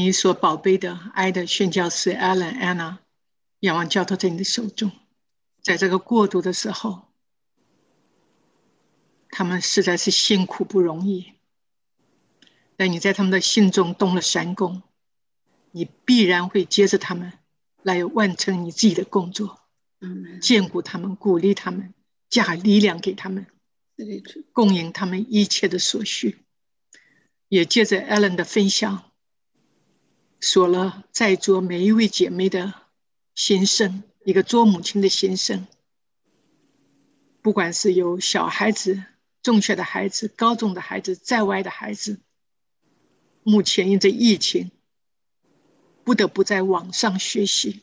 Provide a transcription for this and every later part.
你所宝贝的爱的宣教士 Alan Anna，仰望交托在你的手中，在这个过渡的时候，他们实在是辛苦不容易。但你在他们的心中动了神功，你必然会接着他们来完成你自己的工作，嗯，眷顾他们，鼓励他们，加力量给他们，供应他们一切的所需。也借着 Ellen 的分享，说了在座每一位姐妹的心声，一个做母亲的心声。不管是有小孩子、中学的孩子、高中的孩子、在外的孩子。目前因着疫情，不得不在网上学习，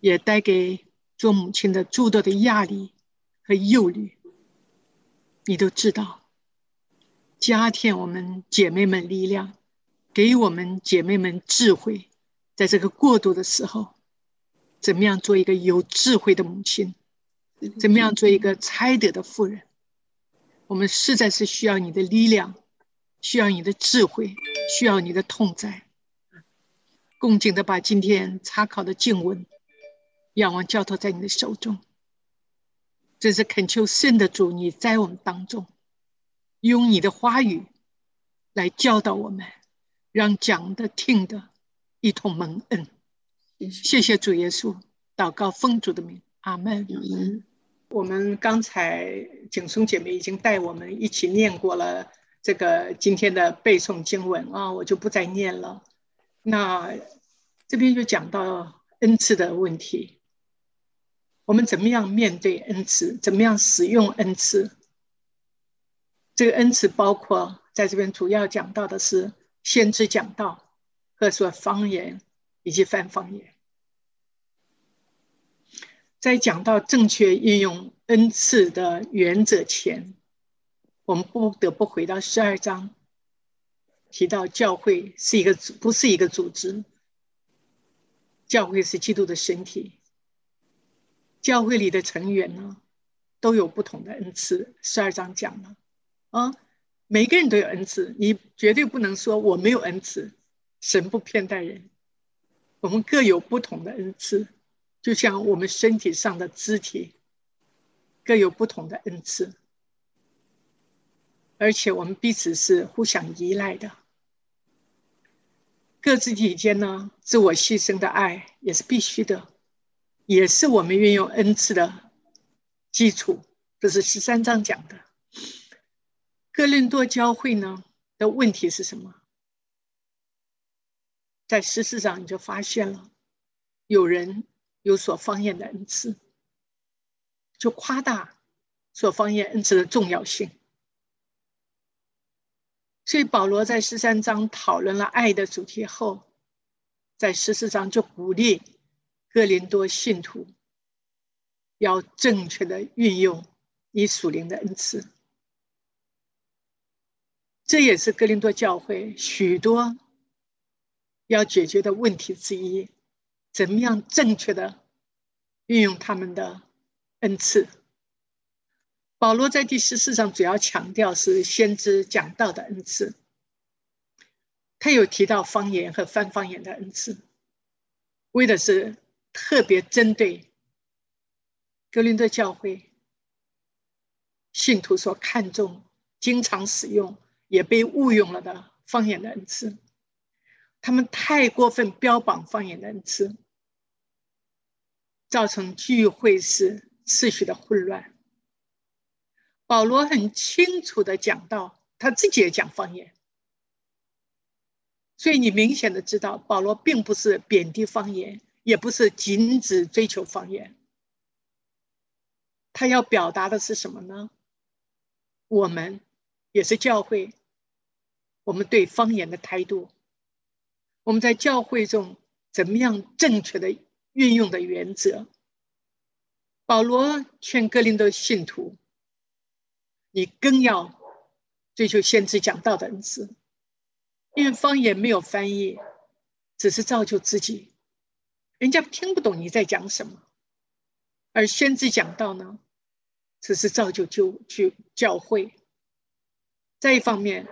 也带给做母亲的诸多的压力和忧虑。你都知道，加添我们姐妹们力量，给我们姐妹们智慧，在这个过渡的时候，怎么样做一个有智慧的母亲？怎么样做一个才德的妇人？我们实在是需要你的力量。需要你的智慧，需要你的痛在。恭敬的把今天查考的经文，仰望交托在你的手中。这是恳求圣的主，你在我们当中，用你的话语来教导我们，让讲的听的一同蒙恩。谢谢主耶稣，祷告奉主的名，阿门。我们刚才景松姐妹已经带我们一起念过了。这个今天的背诵经文啊，我就不再念了。那这边就讲到恩赐的问题，我们怎么样面对恩赐？怎么样使用恩赐？这个恩赐包括在这边主要讲到的是先知讲道和说方言以及翻方言。在讲到正确运用恩赐的原则前。我们不得不回到十二章，提到教会是一个不是一个组织，教会是基督的身体。教会里的成员呢，都有不同的恩赐。十二章讲了，啊，每个人都有恩赐，你绝对不能说我没有恩赐。神不偏待人，我们各有不同的恩赐，就像我们身体上的肢体各有不同的恩赐。而且我们彼此是互相依赖的，各自体间呢，自我牺牲的爱也是必须的，也是我们运用恩赐的基础。这是十三章讲的。哥林多教会呢的问题是什么？在十四章你就发现了，有人有所方言的恩赐，就夸大所方言恩赐的重要性。所以保罗在十三章讨论了爱的主题后，在十四章就鼓励哥林多信徒要正确的运用你属灵的恩赐。这也是格林多教会许多要解决的问题之一：怎么样正确的运用他们的恩赐？保罗在第十四章主要强调是先知讲道的恩赐，他有提到方言和翻方言的恩赐，为的是特别针对格林多教会信徒所看重、经常使用也被误用了的方言的恩赐，他们太过分标榜方言的恩赐，造成聚会时秩序的混乱。保罗很清楚的讲到，他自己也讲方言，所以你明显的知道，保罗并不是贬低方言，也不是禁止追求方言。他要表达的是什么呢？我们也是教会，我们对方言的态度，我们在教会中怎么样正确的运用的原则。保罗劝格林的信徒。你更要追求先知讲道的恩赐，因为方言没有翻译，只是造就自己，人家听不懂你在讲什么；而先知讲道呢，只是造就就就教会。再一方面，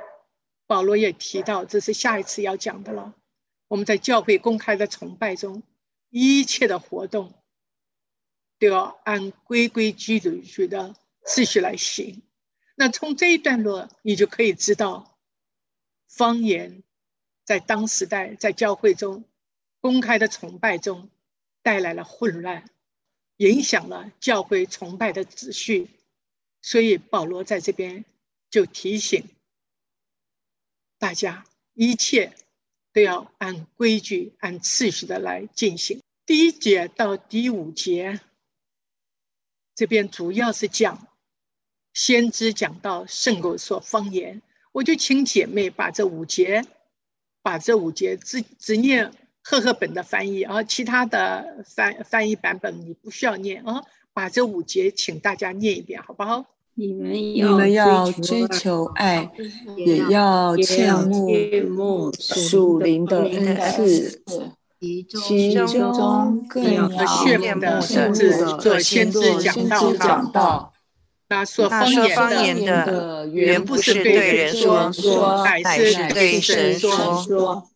保罗也提到，这是下一次要讲的了。我们在教会公开的崇拜中，一切的活动都要按规规矩矩的秩序来行。那从这一段落，你就可以知道，方言在当时代在教会中公开的崇拜中带来了混乱，影响了教会崇拜的秩序。所以保罗在这边就提醒大家，一切。都要按规矩、按次序的来进行。第一节到第五节，这边主要是讲先知讲到圣狗说方言，我就请姐妹把这五节，把这五节只只念赫赫本的翻译，而其他的翻翻译版本你不需要念啊。把这五节请大家念一遍，好不好？你们要追求爱，也要切慕属灵的恩赐，其中更要羡慕的是做先知讲道。那说方言的原不是对人说，乃是对神说，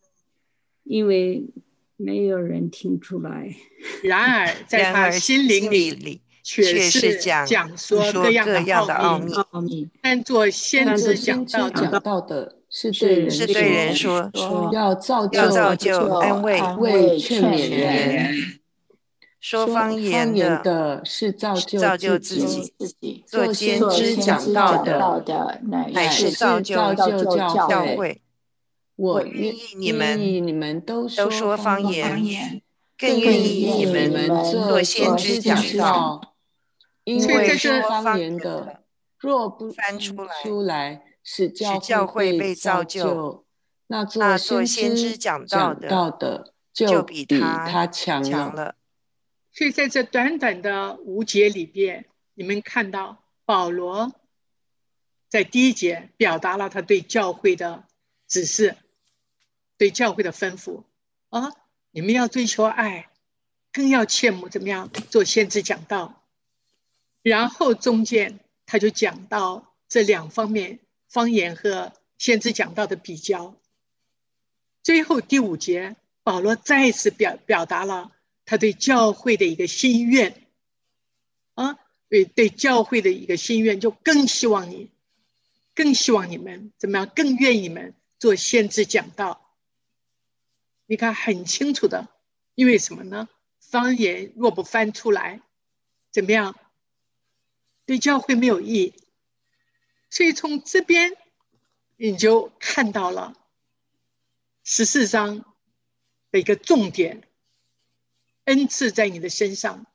因为没有人听出来。然而在他心灵里。却是讲讲说各样的奥秘，但做先知讲道的，是对人是对人说说要造就造就安慰安慰劝勉人。说方言的是造就造就自己，做先知讲到的乃是造就教会。我愿意你们你们都说方言，更愿意你们做先知讲道。因为说方言的，若不翻出来，使教会被造就，那做先知讲道的就比他强了。所以在这短短的五节里边，你们看到保罗在第一节表达了他对教会的指示，对教会的吩咐啊，你们要追求爱，更要切慕怎么样做先知讲道。然后中间他就讲到这两方面方言和先知讲到的比较。最后第五节，保罗再次表表达了他对教会的一个心愿，啊，对对教会的一个心愿，就更希望你，更希望你们怎么样，更愿意你们做先知讲道。你看很清楚的，因为什么呢？方言若不翻出来，怎么样？对教会没有益，所以从这边你就看到了十四章的一个重点：恩赐在你的身上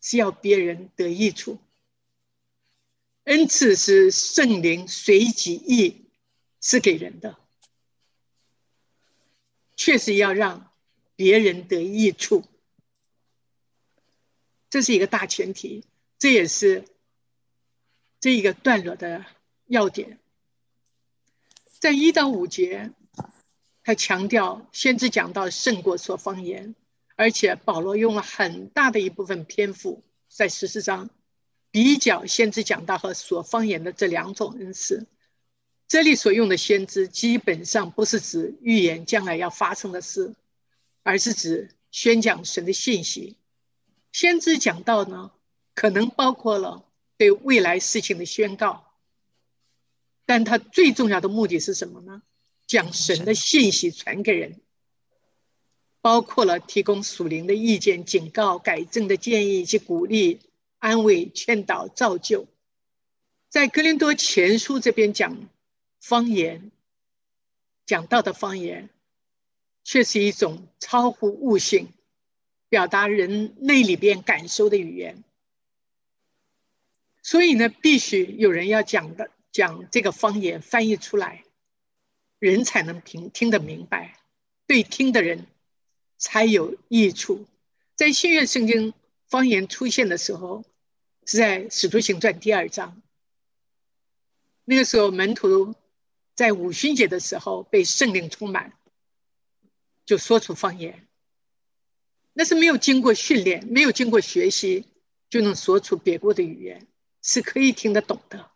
是要别人得益处，恩赐是圣灵随己意赐给人的，确实要让别人得益处，这是一个大前提。这也是这一个段落的要点，在一到五节，他强调先知讲到胜过说方言，而且保罗用了很大的一部分篇幅在十四章比较先知讲道和说方言的这两种恩赐。这里所用的先知基本上不是指预言将来要发生的事，而是指宣讲神的信息。先知讲道呢？可能包括了对未来事情的宣告，但它最重要的目的是什么呢？将神的信息传给人，包括了提供属灵的意见、警告、改正的建议以及鼓励、安慰、劝导、造就。在格林多前书这边讲方言，讲到的方言，却是一种超乎悟性、表达人内里边感受的语言。所以呢，必须有人要讲的讲这个方言翻译出来，人才能听听得明白，对听的人才有益处。在新约圣经方言出现的时候，是在使徒行传第二章。那个时候门徒在五旬节的时候被圣灵充满，就说出方言。那是没有经过训练、没有经过学习就能说出别国的语言。是可以听得懂的，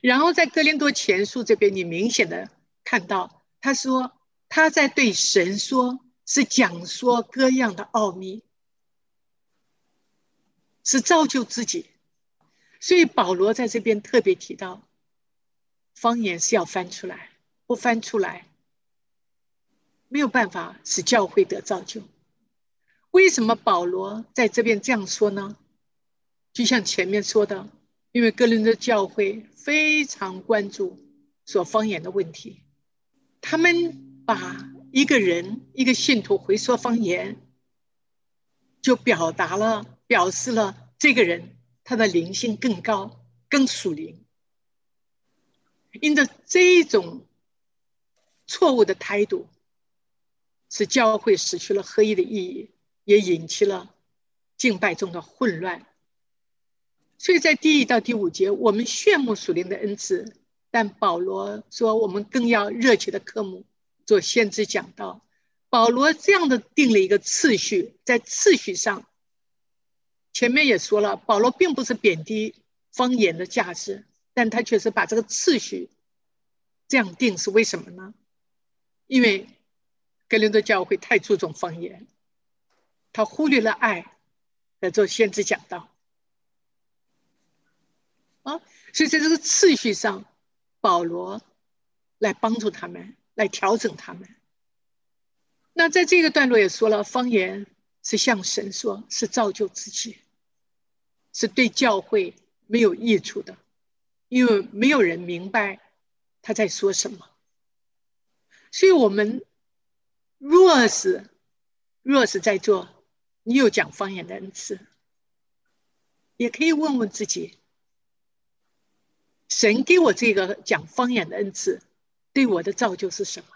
然后在哥林多前书这边，你明显的看到，他说他在对神说，是讲说各样的奥秘，是造就自己。所以保罗在这边特别提到，方言是要翻出来，不翻出来，没有办法使教会得造就。为什么保罗在这边这样说呢？就像前面说的，因为哥林多教会非常关注说方言的问题，他们把一个人一个信徒回说方言，就表达了表示了这个人。他的灵性更高，更属灵。因着这种错误的态度，使教会失去了合一的意义，也引起了敬拜中的混乱。所以在第一到第五节，我们炫目属灵的恩赐，但保罗说我们更要热切的科目做先知讲道。保罗这样的定了一个次序，在次序上。前面也说了，保罗并不是贬低方言的价值，但他却是把这个次序这样定，是为什么呢？因为格林多教会太注重方言，他忽略了爱来做先知讲道啊，所以在这个次序上，保罗来帮助他们，来调整他们。那在这个段落也说了，方言是向神说，是造就自己。是对教会没有益处的，因为没有人明白他在说什么。所以，我们若是若是在做，你有讲方言的恩赐，也可以问问自己：神给我这个讲方言的恩赐，对我的造就是什么？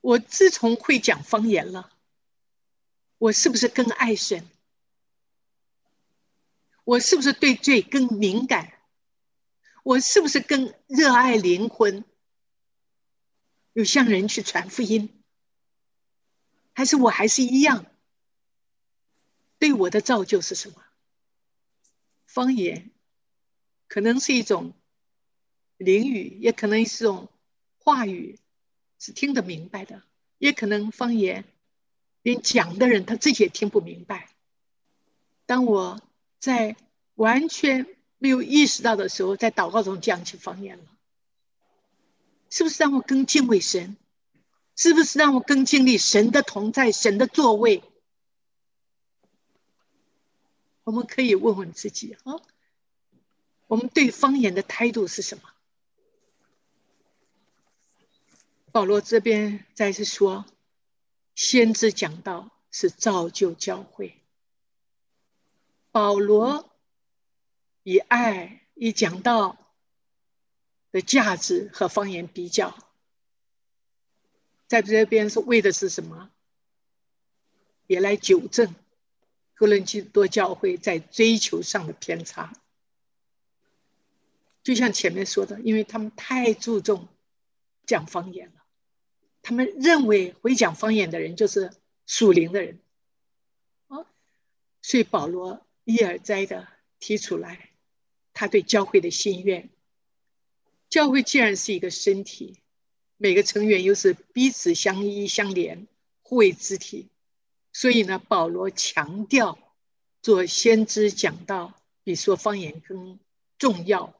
我自从会讲方言了，我是不是更爱神？我是不是对罪更敏感？我是不是更热爱灵魂？有向人去传福音，还是我还是一样？对我的造就是什么？方言可能是一种灵语，也可能是一种话语，是听得明白的；也可能方言连讲的人他自己也听不明白。当我。在完全没有意识到的时候，在祷告中讲起方言了，是不是让我更敬畏神？是不是让我更经历神的同在、神的座位？我们可以问问自己啊，我们对方言的态度是什么？保罗这边再次说，先知讲道是造就教会。保罗以爱以讲道的价值和方言比较，在这边是为的是什么？也来纠正哥伦基多教会在追求上的偏差。就像前面说的，因为他们太注重讲方言了，他们认为会讲方言的人就是属灵的人，啊，所以保罗。一而再的提出来，他对教会的心愿。教会既然是一个身体，每个成员又是彼此相依相连、互为肢体，所以呢，保罗强调做先知讲道比说方言更重要，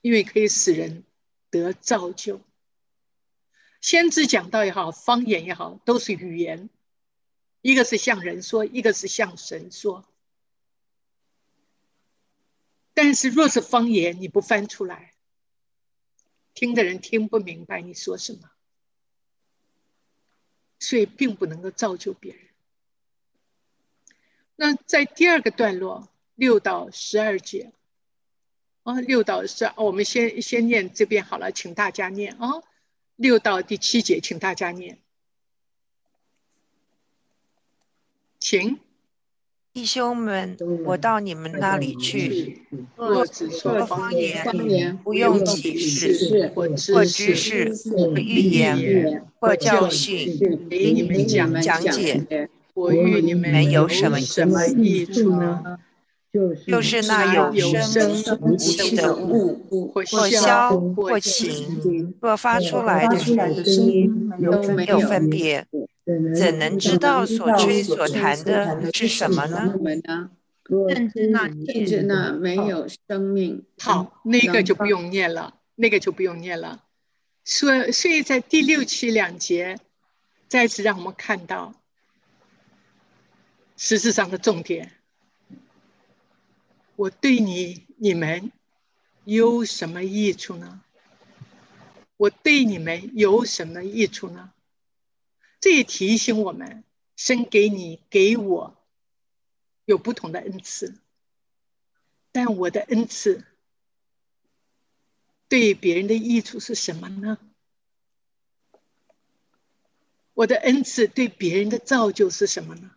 因为可以使人得造就。先知讲道也好，方言也好，都是语言，一个是向人说，一个是向神说。但是，若是方言，你不翻出来，听的人听不明白你说什么，所以并不能够造就别人。那在第二个段落六到十二节，啊，六到十二，我们先先念这边好了，请大家念啊，六到第七节，请大家念，请。弟兄们，我到你们那里去，若只说方言，不用启示或知识、或预言、或教训，给你们讲讲解，我与你们有什么什么益处呢？就是那有生无气的物，或消或晴，若发出来的声音都没有分别，怎能知道所吹所弹的是什么呢？甚至那甚至那没有生命。好，那个就不用念了，那个就不用念了。所所以，在第六期两节，再次让我们看到实质上的重点。我对你、你们有什么益处呢？我对你们有什么益处呢？这也提醒我们：神给你、给我有不同的恩赐，但我的恩赐对别人的益处是什么呢？我的恩赐对别人的造就是什么呢？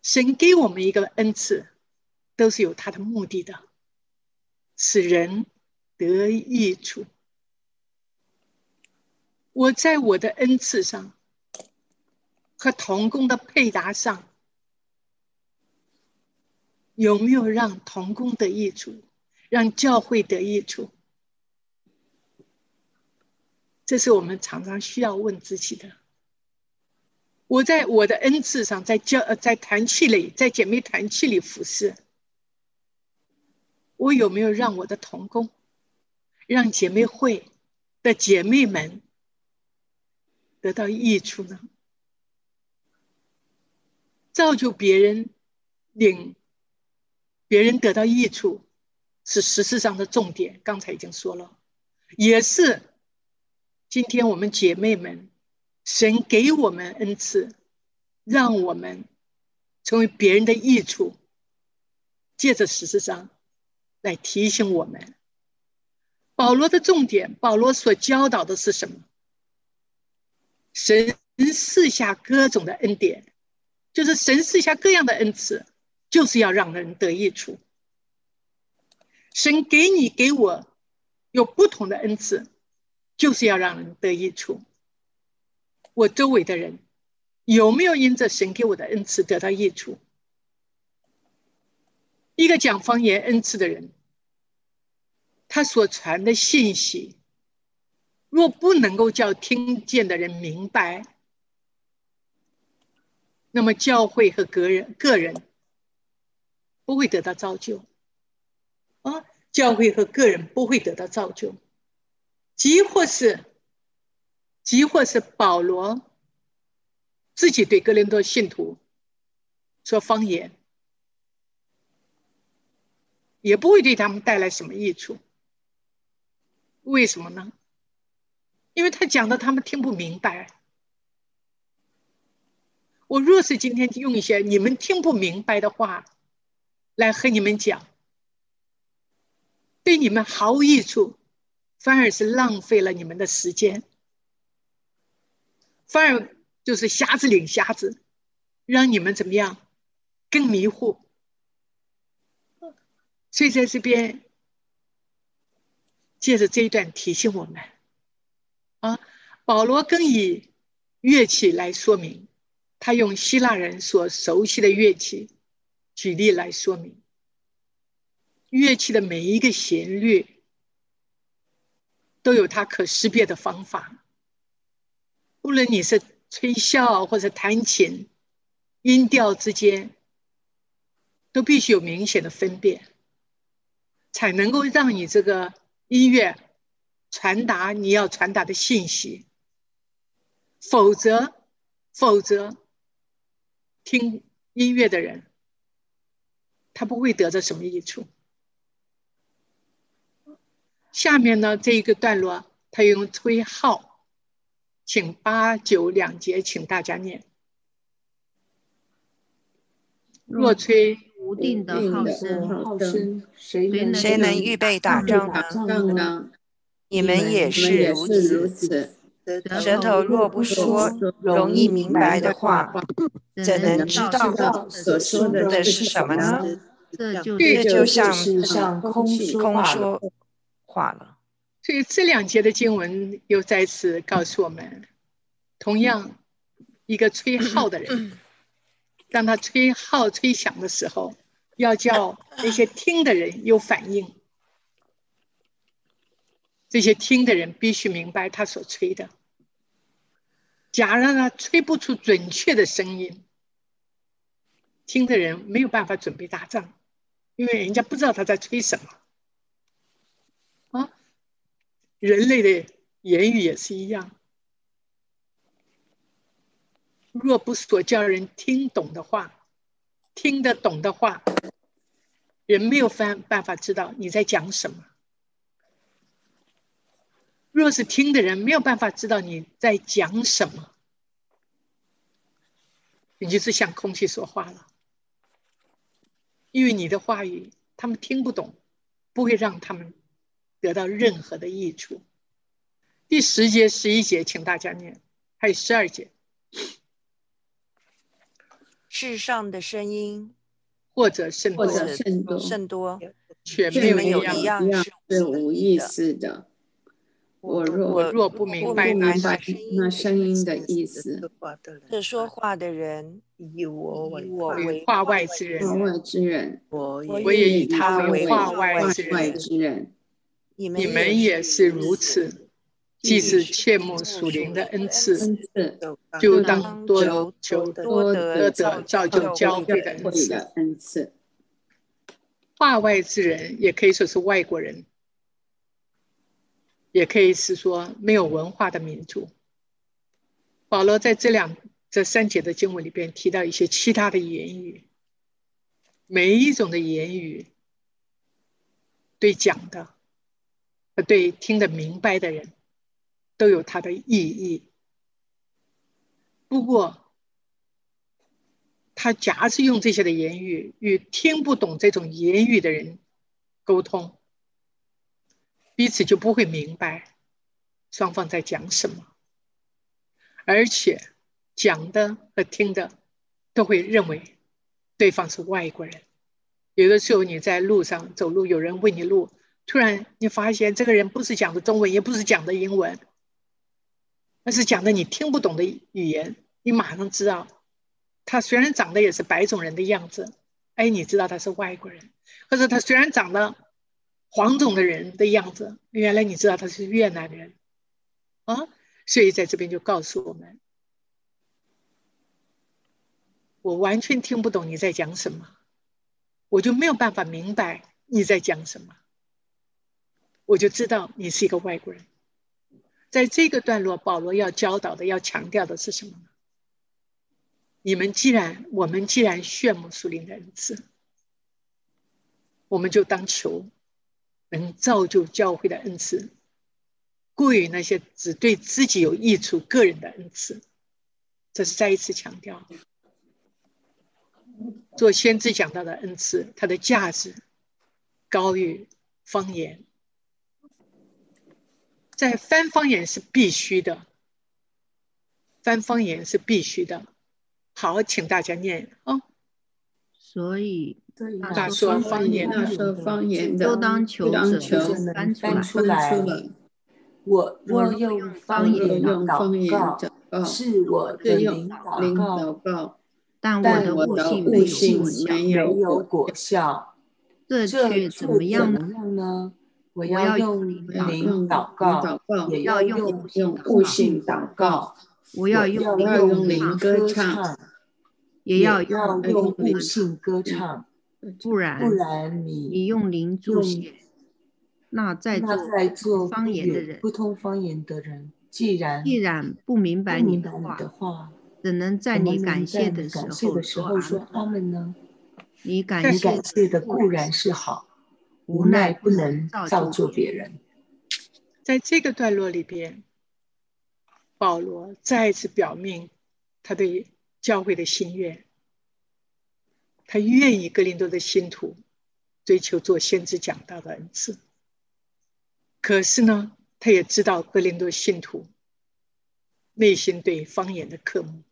神给我们一个恩赐。都是有他的目的的，使人得益处。我在我的恩赐上和童工的配搭上，有没有让童工得益处，让教会得益处？这是我们常常需要问自己的。我在我的恩赐上，在教在团契里，在姐妹团契里服侍。我有没有让我的同工、让姐妹会的姐妹们得到益处呢？造就别人、领别人得到益处，是实质上的重点。刚才已经说了，也是今天我们姐妹们，神给我们恩赐，让我们成为别人的益处，借着实质上。来提醒我们，保罗的重点，保罗所教导的是什么？神赐下各种的恩典，就是神赐下各样的恩赐，就是要让人得益处。神给你给我有不同的恩赐，就是要让人得益处。我周围的人有没有因着神给我的恩赐得到益处？一个讲方言恩赐的人，他所传的信息，若不能够叫听见的人明白，那么教会和个人个人不会得到造就。啊，教会和个人不会得到造就，即或是，即或是保罗自己对哥林多信徒说方言。也不会对他们带来什么益处。为什么呢？因为他讲的他们听不明白。我若是今天用一些你们听不明白的话来和你们讲，对你们毫无益处，反而是浪费了你们的时间，反而就是瞎子领瞎子，让你们怎么样更迷糊。所以在这边，借着这一段提醒我们，啊，保罗更以乐器来说明，他用希腊人所熟悉的乐器举例来说明，乐器的每一个旋律都有它可识别的方法，无论你是吹箫或者弹琴，音调之间都必须有明显的分辨。才能够让你这个音乐传达你要传达的信息，否则，否则听音乐的人他不会得到什么益处。下面呢这一个段落，他用吹号，请八九两节，请大家念。若吹。无定的号声，谁能谁能预备打仗呢？你们也是如此。舌头若不说容易明白的话，怎能知道所说的是什么呢？这就像空空说话了。所以这两节的经文又再次告诉我们，同样一个吹号的人。当他吹号吹响的时候，要叫那些听的人有反应。这些听的人必须明白他所吹的。假如他吹不出准确的声音，听的人没有办法准备打仗，因为人家不知道他在吹什么。啊，人类的言语也是一样。若不所叫人听懂的话，听得懂的话，人没有办办法知道你在讲什么。若是听的人没有办法知道你在讲什么，你就是向空气说话了，因为你的话语他们听不懂，不会让他们得到任何的益处。第十节、十一节，请大家念，还有十二节。世上的声音，或者甚或者甚多，甚多，却没有一样是无意思的。我若我若不明白那那声音的意思，这说话的人以我为话外之人，话外之人，我也以他为话外之人。你们也是如此。既是切莫属灵的恩赐，就当多求多得的造就教会的恩赐。话外之人也可以说是外国人。也可以是说没有文化的民族。保罗在这两这三节的经文里边提到一些其他的言语，每一种的言语对讲的和对听得明白的人都有它的意义。不过，他假使用这些的言语与听不懂这种言语的人沟通。彼此就不会明白双方在讲什么，而且讲的和听的都会认为对方是外国人。有的时候你在路上走路，有人问你路，突然你发现这个人不是讲的中文，也不是讲的英文，而是讲的你听不懂的语言，你马上知道他虽然长得也是白种人的样子，哎，你知道他是外国人，或者他虽然长得。黄种的人的样子，原来你知道他是越南人啊，所以在这边就告诉我们，我完全听不懂你在讲什么，我就没有办法明白你在讲什么，我就知道你是一个外国人。在这个段落，保罗要教导的、要强调的是什么呢？你们既然我们既然炫目树林的恩赐，我们就当求。能造就教会的恩赐，过于那些只对自己有益处、个人的恩赐，这是再一次强调。做先知讲到的恩赐，它的价值高于方言。在翻方言是必须的，翻方言是必须的。好，请大家念哦。所以。他说方言，他说方言的，都当求者能翻出来。我若用方言祷告，是我的领祷告，但我的悟性没有果效。这却怎么样呢？我要用灵祷告，也要用悟性祷告。我要用灵歌唱，也要用悟性歌唱。不然，不然你你用灵助写，那在做方言的人，不通方言的人，既然既然不明白你的话，怎能在你感谢的时候说阿门呢？你感谢的固然是好，无奈不能造就别人。在这个段落里边，保罗再次表明他对教会的心愿。他愿意格林多的信徒追求做先知讲道的恩赐，可是呢，他也知道格林多信徒内心对方言的渴慕，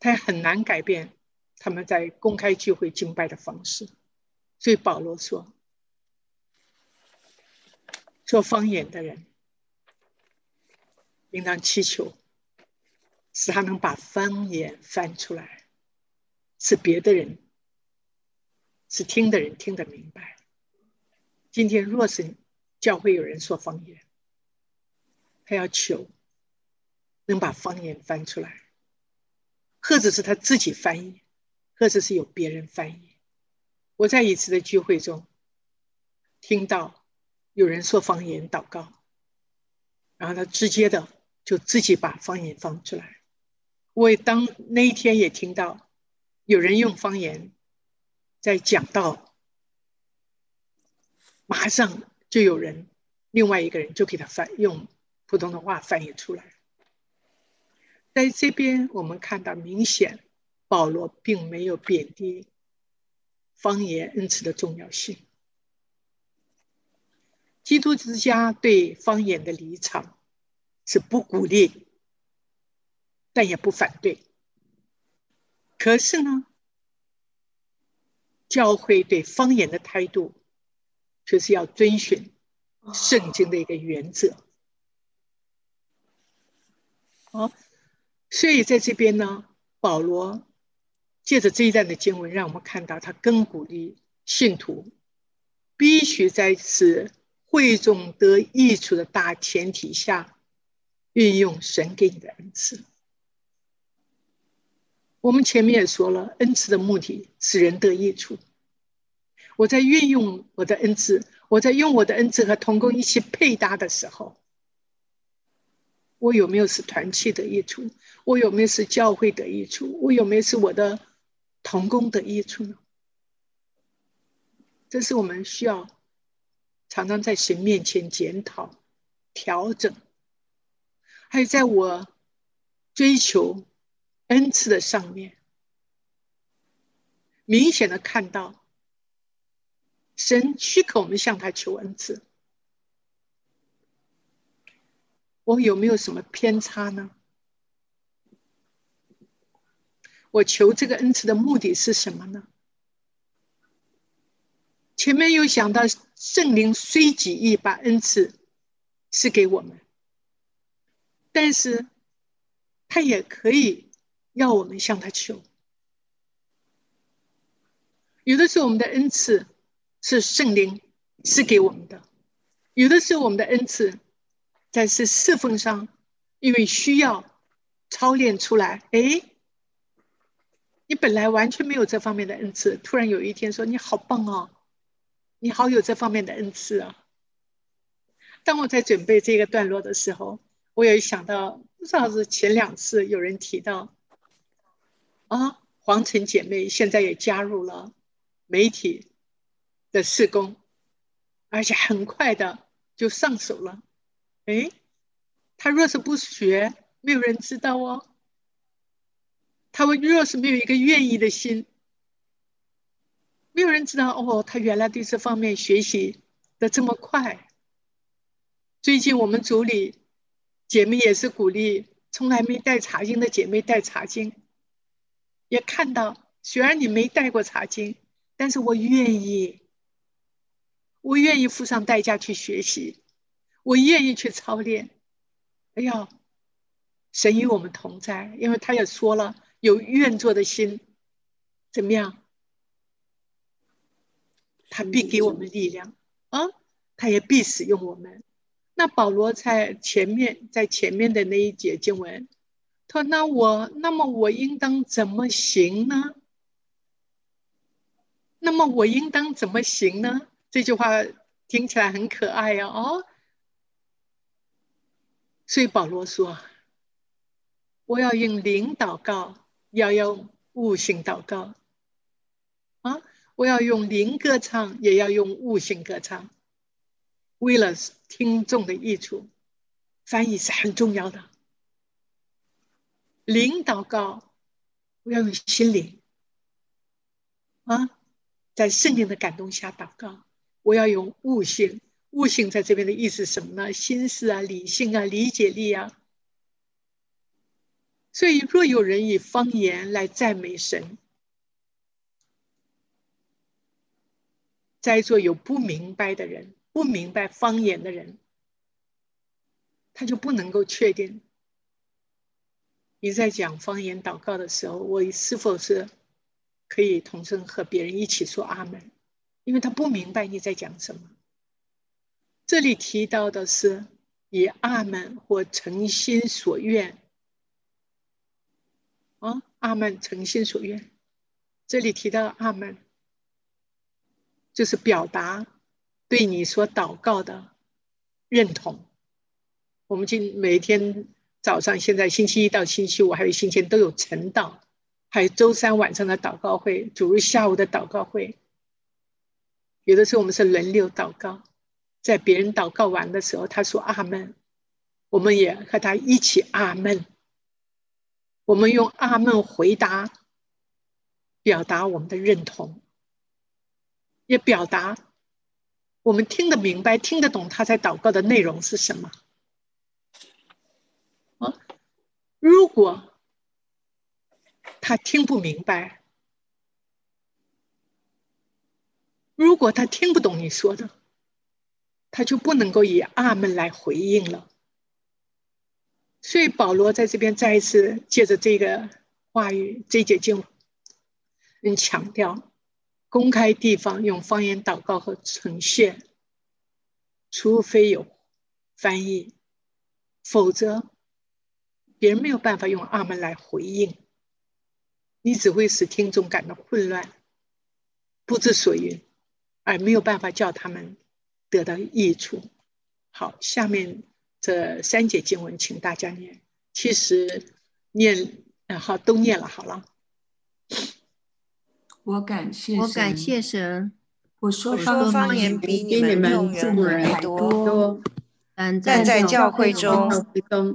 他也很难改变他们在公开聚会敬拜的方式，所以保罗说：“说方言的人应当祈求，使他能把方言翻出来。”是别的人，是听的人听得明白。今天若是教会有人说方言，他要求能把方言翻出来，或者是他自己翻译，或者是有别人翻译。我在一次的聚会中听到有人说方言祷告，然后他直接的就自己把方言放出来。我也当那一天也听到有人用方言在讲道，马上就有人另外一个人就给他翻用普通的话翻译出来。在这边我们看到明显保罗并没有贬低方言恩赐的重要性。基督之家对方言的立场是不鼓励。但也不反对。可是呢，教会对方言的态度，却是要遵循圣经的一个原则。好，所以在这边呢，保罗借着这一段的经文，让我们看到他更鼓励信徒，必须在此会众得益处的大前提下，运用神给你的恩赐。我们前面也说了，恩赐的目的使人得益处。我在运用我的恩赐，我在用我的恩赐和同工一起配搭的时候，我有没有使团契得益处？我有没有使教会得益处？我有没有使我的同工得益处呢？这是我们需要常常在神面前检讨、调整，还有在我追求。恩赐的上面，明显的看到，神许可我们向他求恩赐。我有没有什么偏差呢？我求这个恩赐的目的是什么呢？前面有想到圣灵虽己意把恩赐赐给我们，但是他也可以。要我们向他求，有的时候我们的恩赐是圣灵赐给我们的，有的时候我们的恩赐在是侍奉上，因为需要操练出来。哎，你本来完全没有这方面的恩赐，突然有一天说你好棒哦，你好有这方面的恩赐啊！当我在准备这个段落的时候，我也想到，不知道是前两次有人提到。啊，黄晨姐妹现在也加入了媒体的施工，而且很快的就上手了。哎，他若是不学，没有人知道哦。他若是没有一个愿意的心，没有人知道哦。他原来对这方面学习的这么快。最近我们组里姐妹也是鼓励从来没带茶经的姐妹带茶经。也看到，虽然你没带过茶经，但是我愿意，我愿意付上代价去学习，我愿意去操练。哎呀，神与我们同在，因为他也说了，有愿做的心，怎么样？他必给我们力量啊，他也必使用我们。那保罗在前面，在前面的那一节经文。他说：“那我，那么我应当怎么行呢？那么我应当怎么行呢？”这句话听起来很可爱呀，哦。所以保罗说：“我要用灵祷告，要用悟性祷告。我要用灵歌唱，也要用悟性歌唱，为了听众的益处。翻译是很重要的。”灵祷告，我要用心灵啊，在圣灵的感动下祷告。我要用悟性，悟性在这边的意思什么呢？心思啊，理性啊，理解力啊。所以，若有人以方言来赞美神，在座有不明白的人，不明白方言的人，他就不能够确定。你在讲方言祷告的时候，我是否是可以同声和别人一起说阿门，因为他不明白你在讲什么。这里提到的是以阿门或诚心所愿，啊，阿门诚心所愿。这里提到阿门，就是表达对你所祷告的认同。我们今每天早上，现在星期一到星期五还有星期天都有晨祷，还有周三晚上的祷告会，主日下午的祷告会。有的时候我们是轮流祷告。在别人祷告完的时候，他说阿门，我们也和他一起阿门。我们用阿门回答，表达我们的认同，也表达我们听得明白、听得懂他在祷告的内容是什么。啊，如果他听不明白，如果他听不懂你说的。他就不能够以阿门来回应了，所以保罗在这边再一次借着这个话语，这节经文强调：公开地方用方言祷告和呈现，除非有翻译，否则别人没有办法用阿门来回应，你只会使听众感到混乱、不知所云，而没有办法叫他们。得到益处。好，下面这三节经文，请大家念。其实念，然后都念了。好了，我感谢我感谢神。我说方言比你们众人还多，但在教会中，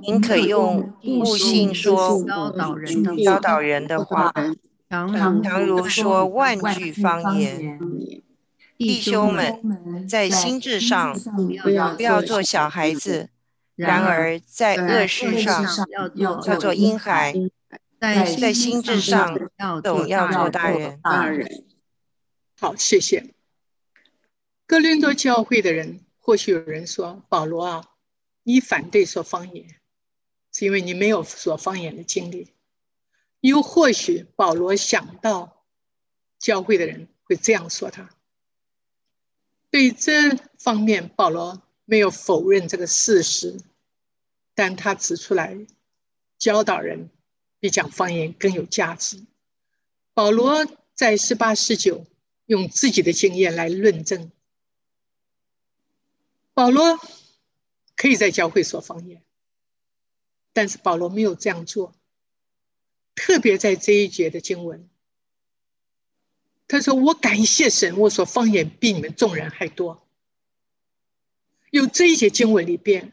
您可用悟性说教导人的教导人的话，常如说万句方言。弟兄们，在心智上不要做小孩子；然而在恶事上要做婴孩；在在心智上总要做大人。大人，好，谢谢。哥林多教会的人，或许有人说：“保罗啊，你反对说方言，是因为你没有说方言的经历。”又或许保罗想到教会的人会这样说他。对这方面，保罗没有否认这个事实，但他指出来，教导人比讲方言更有价值。保罗在十八、十九用自己的经验来论证，保罗可以在教会说方言，但是保罗没有这样做，特别在这一节的经文。他说：“我感谢神，我说方言比你们众人还多。有这一节经文里边，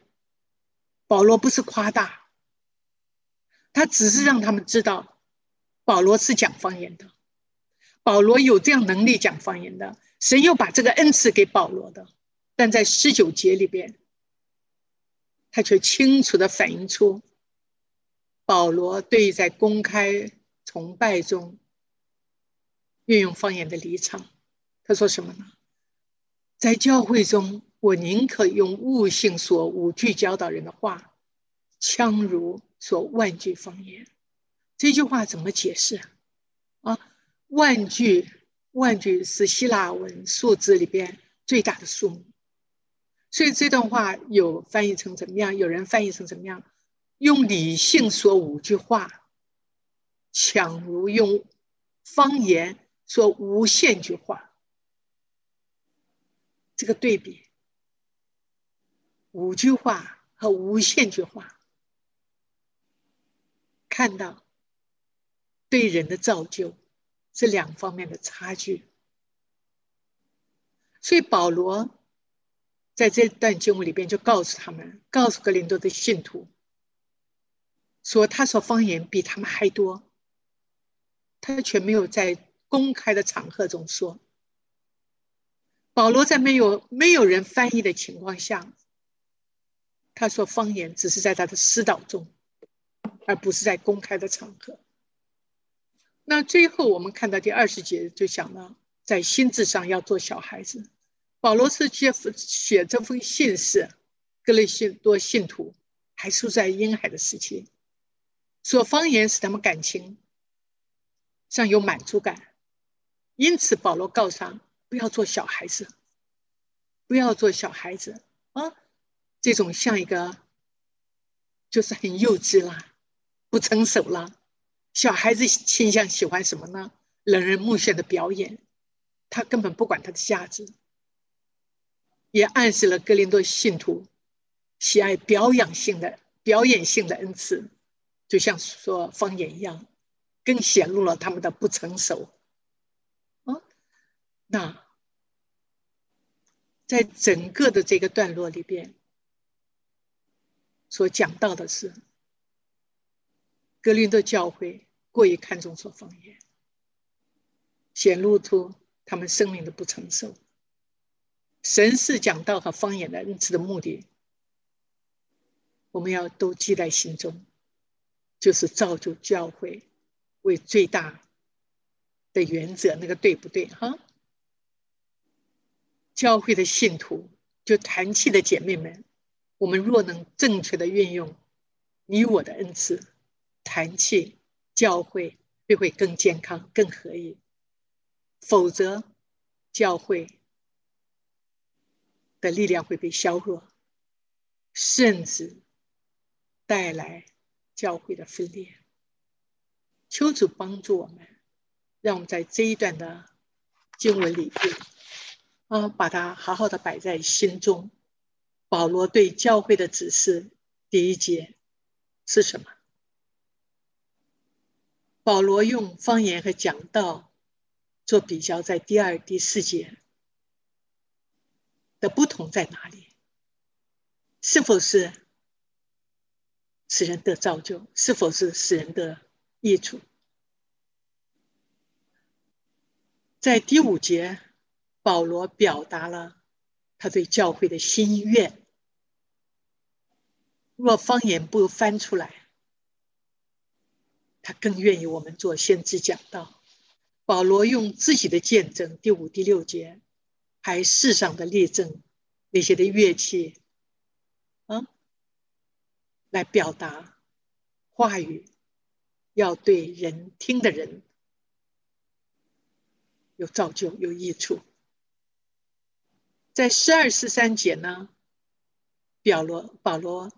保罗不是夸大，他只是让他们知道，保罗是讲方言的，保罗有这样能力讲方言的。神又把这个恩赐给保罗的，但在十九节里边，他却清楚的反映出保罗对在公开崇拜中。”运用方言的离场，他说什么呢？在教会中，我宁可用悟性说五句教导人的话，枪如说万句方言。这句话怎么解释啊？万句，万句是希腊文数字里边最大的数目，所以这段话有翻译成怎么样？有人翻译成怎么样？用理性说五句话，强如用方言。说无限句话，这个对比，五句话和无限句话，看到对人的造就这两方面的差距。所以保罗在这段经文里边就告诉他们，告诉格林多的信徒，说他说方言比他们还多，他却没有在。公开的场合中说，保罗在没有没有人翻译的情况下，他说方言只是在他的私祷中，而不是在公开的场合。那最后我们看到第二十节，就讲到在心智上要做小孩子。保罗是写写这封信是格雷信多信徒还处在婴孩的时期，说方言使他们感情上有满足感。因此保罗告诉他不要做小孩子，不要做小孩子啊！这种像一个就是很幼稚啦，不成熟了。小孩子倾向喜欢什么呢？冷人目眩的表演，他根本不管他的价值，也暗示了格林多信徒喜爱表演性的表演性的恩赐，就像说方言一样，更显露了他们的不成熟。啊，那在整个的这个段落里边，所讲到的是格林多教会过于看重说方言。显露出他们生命的不成熟。神是讲道和方言的恩赐的目的，我们要都记在心中，就是造就教会为最大的原则，那个对不对？哈，教会的信徒就团契的姐妹们，我们若能正确的运用你我的恩赐，团契教会就会更健康、更合一。否则，教会的力量会被削弱，甚至带来教会的分裂。求主帮助我们，让我们在这一段的经文里边，啊，把它好好的摆在心中。保罗对教会的指示，第一节是什么？保罗用方言和讲道。做比较，在第二、第四节的不同在哪里？是否是使人得造就？是否是使人的益处？在第五节，保罗表达了他对教会的心愿。若方言不翻出来，他更愿意我们做先知讲道。保罗用自己的见证，第五、第六节，还世上的例证，那些的乐器，啊，来表达话语，要对人听的人有造就、有益处。在十二、十三节呢，保罗保罗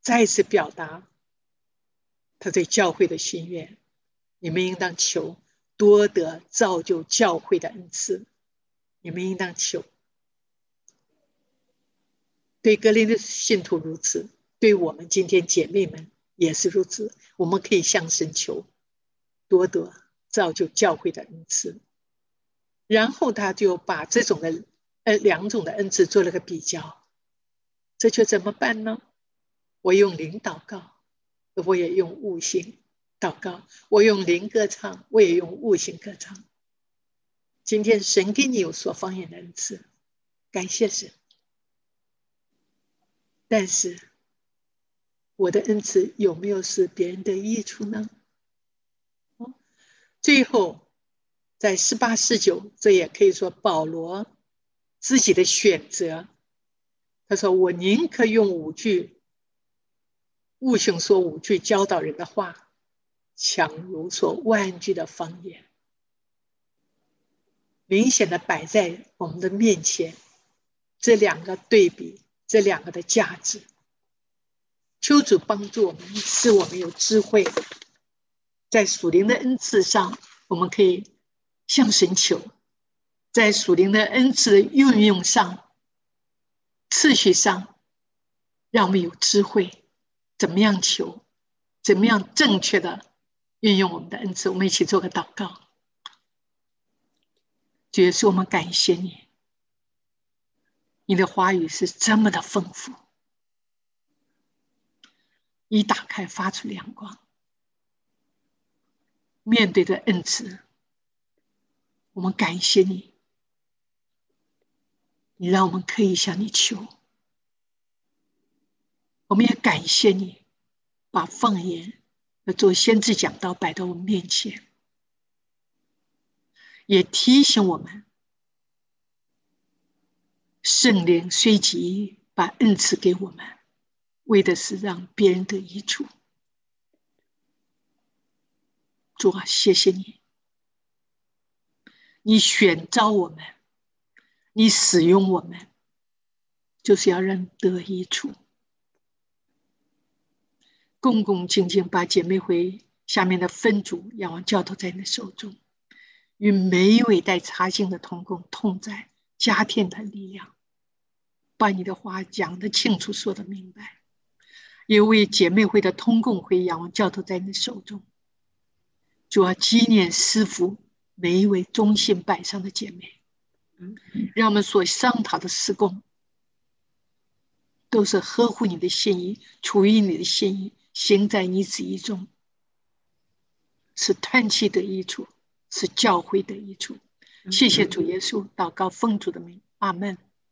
再次表达他对教会的心愿：你们应当求。多得造就教会的恩赐，你们应当求。对格林的信徒如此，对我们今天姐妹们也是如此。我们可以向神求，多得造就教会的恩赐。然后他就把这种的呃两种的恩赐做了个比较，这就怎么办呢？我用灵祷告，我也用悟性。祷告，我用灵歌唱，我也用悟性歌唱。今天神给你有说方言的恩赐，感谢神。但是我的恩赐有没有是别人的益处呢？最后在十八、十九，这也可以说保罗自己的选择。他说：“我宁可用五句悟性说五句教导人的话。”强如说万句的方言，明显的摆在我们的面前，这两个对比，这两个的价值。求主帮助我们，使我们有智慧，在属灵的恩赐上，我们可以向神求；在属灵的恩赐的运用上、次序上，让我们有智慧，怎么样求，怎么样正确的。运用我们的恩赐，我们一起做个祷告。主耶稣，我们感谢你，你的话语是这么的丰富，一打开发出亮光。面对的恩赐，我们感谢你，你让我们可以向你求。我们也感谢你，把放言。做先知讲道摆到我们面前，也提醒我们：圣灵虽急，把恩赐给我们，为的是让别人得益处。主啊，谢谢你，你选召我们，你使用我们，就是要让得益处。恭恭敬敬把姐妹会下面的分组仰望教头在你的手中，与每一位带茶经的同工同在，加添他力量，把你的话讲得清楚，说得明白。也为姐妹会的通共会仰望教头在你的手中，主要纪念师傅。每一位忠心摆上的姐妹，让我们所商讨的施工，都是呵护你的心意，出于你的心意，行在你旨意中，是叹气的益处，是教会的益处。谢谢主耶稣，祷告奉主的名，阿门。